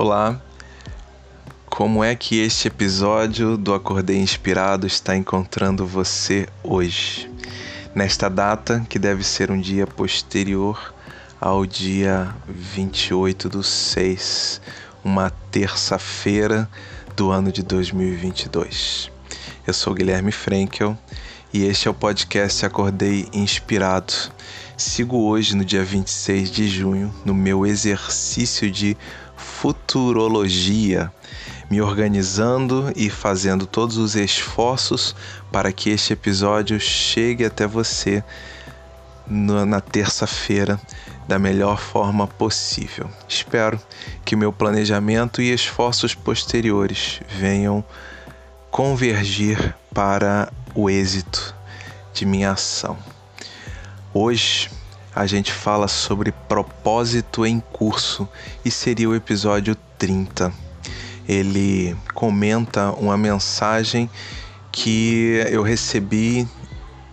Olá, como é que este episódio do Acordei Inspirado está encontrando você hoje? Nesta data, que deve ser um dia posterior ao dia 28 do 6, uma terça-feira do ano de 2022. Eu sou Guilherme Frankel e este é o podcast Acordei Inspirado. Sigo hoje, no dia 26 de junho, no meu exercício de futurologia, me organizando e fazendo todos os esforços para que este episódio chegue até você na terça-feira da melhor forma possível. Espero que meu planejamento e esforços posteriores venham convergir para o êxito de minha ação. Hoje a gente fala sobre propósito em curso e seria o episódio 30. Ele comenta uma mensagem que eu recebi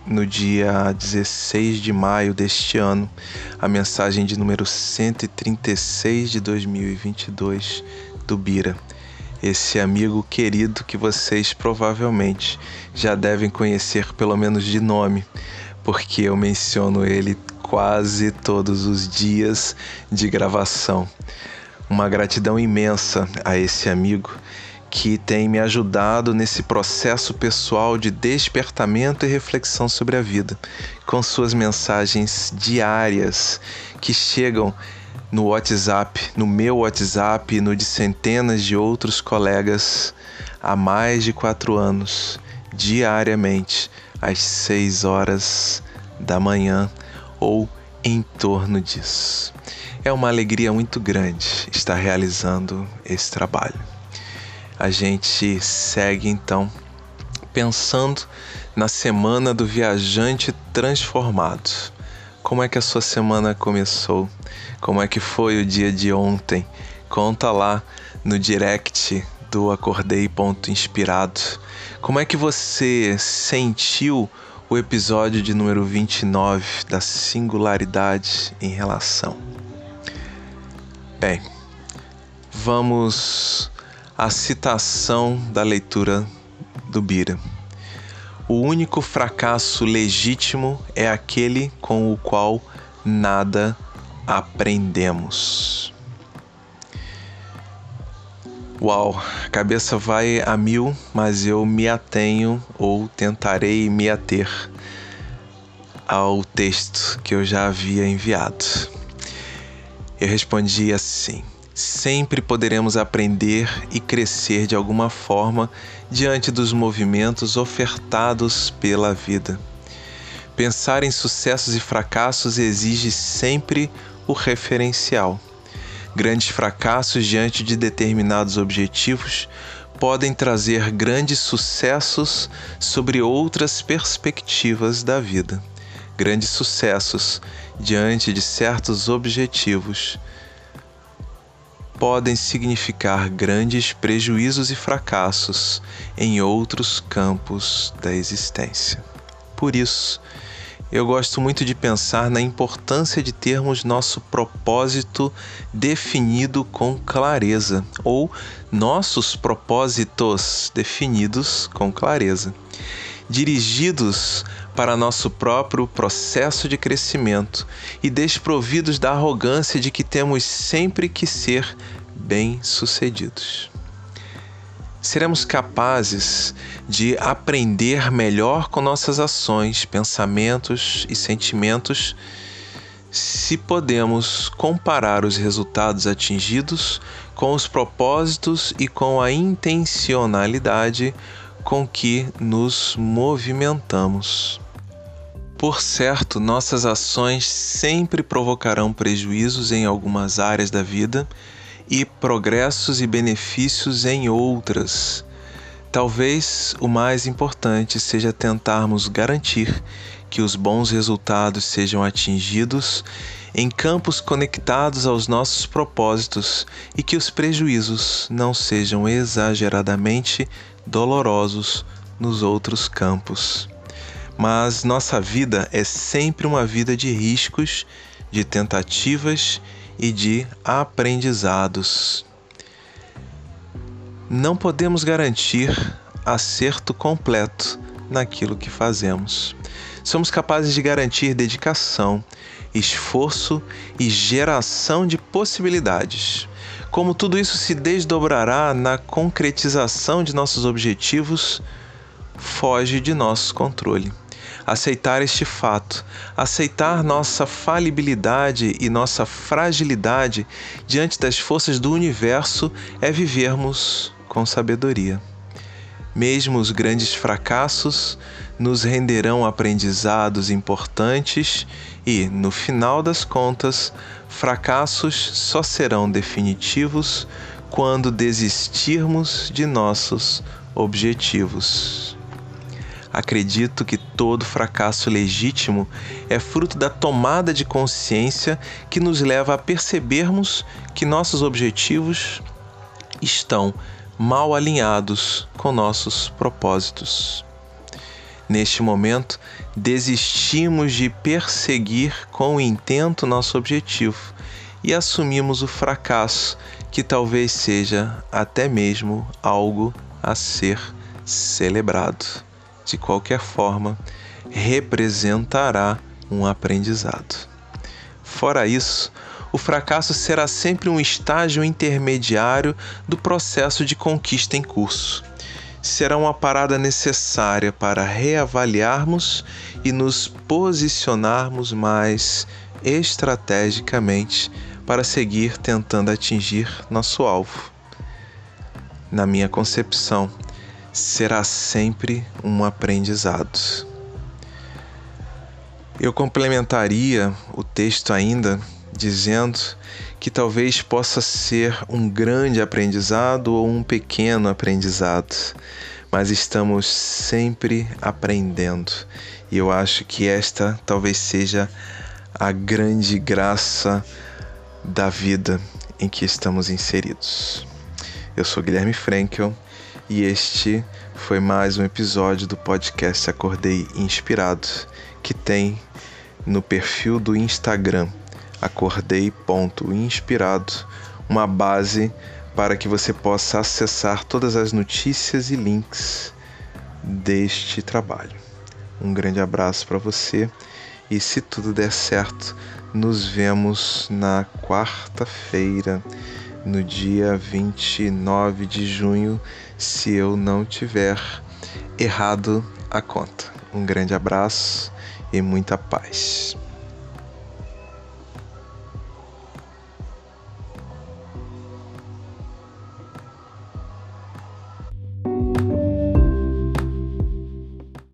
no dia 16 de maio deste ano, a mensagem de número 136 de 2022 do Bira. Esse amigo querido que vocês provavelmente já devem conhecer pelo menos de nome, porque eu menciono ele quase todos os dias de gravação. Uma gratidão imensa a esse amigo que tem me ajudado nesse processo pessoal de despertamento e reflexão sobre a vida, com suas mensagens diárias que chegam no WhatsApp, no meu WhatsApp e no de centenas de outros colegas há mais de quatro anos, diariamente, às seis horas da manhã ou em torno disso. É uma alegria muito grande estar realizando esse trabalho. A gente segue então pensando na semana do viajante transformado. Como é que a sua semana começou? Como é que foi o dia de ontem? Conta lá no direct do Acordei Ponto Inspirado. Como é que você sentiu o episódio de número 29 da singularidade em relação. Bem, vamos à citação da leitura do Bira. O único fracasso legítimo é aquele com o qual nada aprendemos. Uau, a cabeça vai a mil, mas eu me atenho ou tentarei me ater ao texto que eu já havia enviado. Eu respondi assim: sempre poderemos aprender e crescer de alguma forma diante dos movimentos ofertados pela vida. Pensar em sucessos e fracassos exige sempre o referencial. Grandes fracassos diante de determinados objetivos podem trazer grandes sucessos sobre outras perspectivas da vida. Grandes sucessos diante de certos objetivos podem significar grandes prejuízos e fracassos em outros campos da existência. Por isso, eu gosto muito de pensar na importância de termos nosso propósito definido com clareza, ou nossos propósitos definidos com clareza, dirigidos para nosso próprio processo de crescimento e desprovidos da arrogância de que temos sempre que ser bem-sucedidos seremos capazes de aprender melhor com nossas ações, pensamentos e sentimentos se podemos comparar os resultados atingidos com os propósitos e com a intencionalidade com que nos movimentamos. Por certo, nossas ações sempre provocarão prejuízos em algumas áreas da vida e progressos e benefícios em outras. Talvez o mais importante seja tentarmos garantir que os bons resultados sejam atingidos em campos conectados aos nossos propósitos e que os prejuízos não sejam exageradamente dolorosos nos outros campos. Mas nossa vida é sempre uma vida de riscos, de tentativas e de aprendizados. não podemos garantir acerto completo naquilo que fazemos. Somos capazes de garantir dedicação, esforço e geração de possibilidades. Como tudo isso se desdobrará na concretização de nossos objetivos, foge de nosso controle. Aceitar este fato, aceitar nossa falibilidade e nossa fragilidade diante das forças do universo é vivermos com sabedoria. Mesmo os grandes fracassos nos renderão aprendizados importantes e, no final das contas, fracassos só serão definitivos quando desistirmos de nossos objetivos. Acredito que todo fracasso legítimo é fruto da tomada de consciência que nos leva a percebermos que nossos objetivos estão mal alinhados com nossos propósitos. Neste momento, desistimos de perseguir com intento nosso objetivo e assumimos o fracasso, que talvez seja até mesmo algo a ser celebrado. De qualquer forma, representará um aprendizado. Fora isso, o fracasso será sempre um estágio intermediário do processo de conquista em curso. Será uma parada necessária para reavaliarmos e nos posicionarmos mais estrategicamente para seguir tentando atingir nosso alvo. Na minha concepção, será sempre um aprendizado. Eu complementaria o texto ainda dizendo que talvez possa ser um grande aprendizado ou um pequeno aprendizado, mas estamos sempre aprendendo. E eu acho que esta talvez seja a grande graça da vida em que estamos inseridos. Eu sou Guilherme Frankel e este foi mais um episódio do podcast Acordei Inspirado, que tem no perfil do Instagram acordei.inspirado, uma base para que você possa acessar todas as notícias e links deste trabalho. Um grande abraço para você e se tudo der certo, nos vemos na quarta-feira, no dia 29 de junho, se eu não tiver errado a conta. Um grande abraço e muita paz.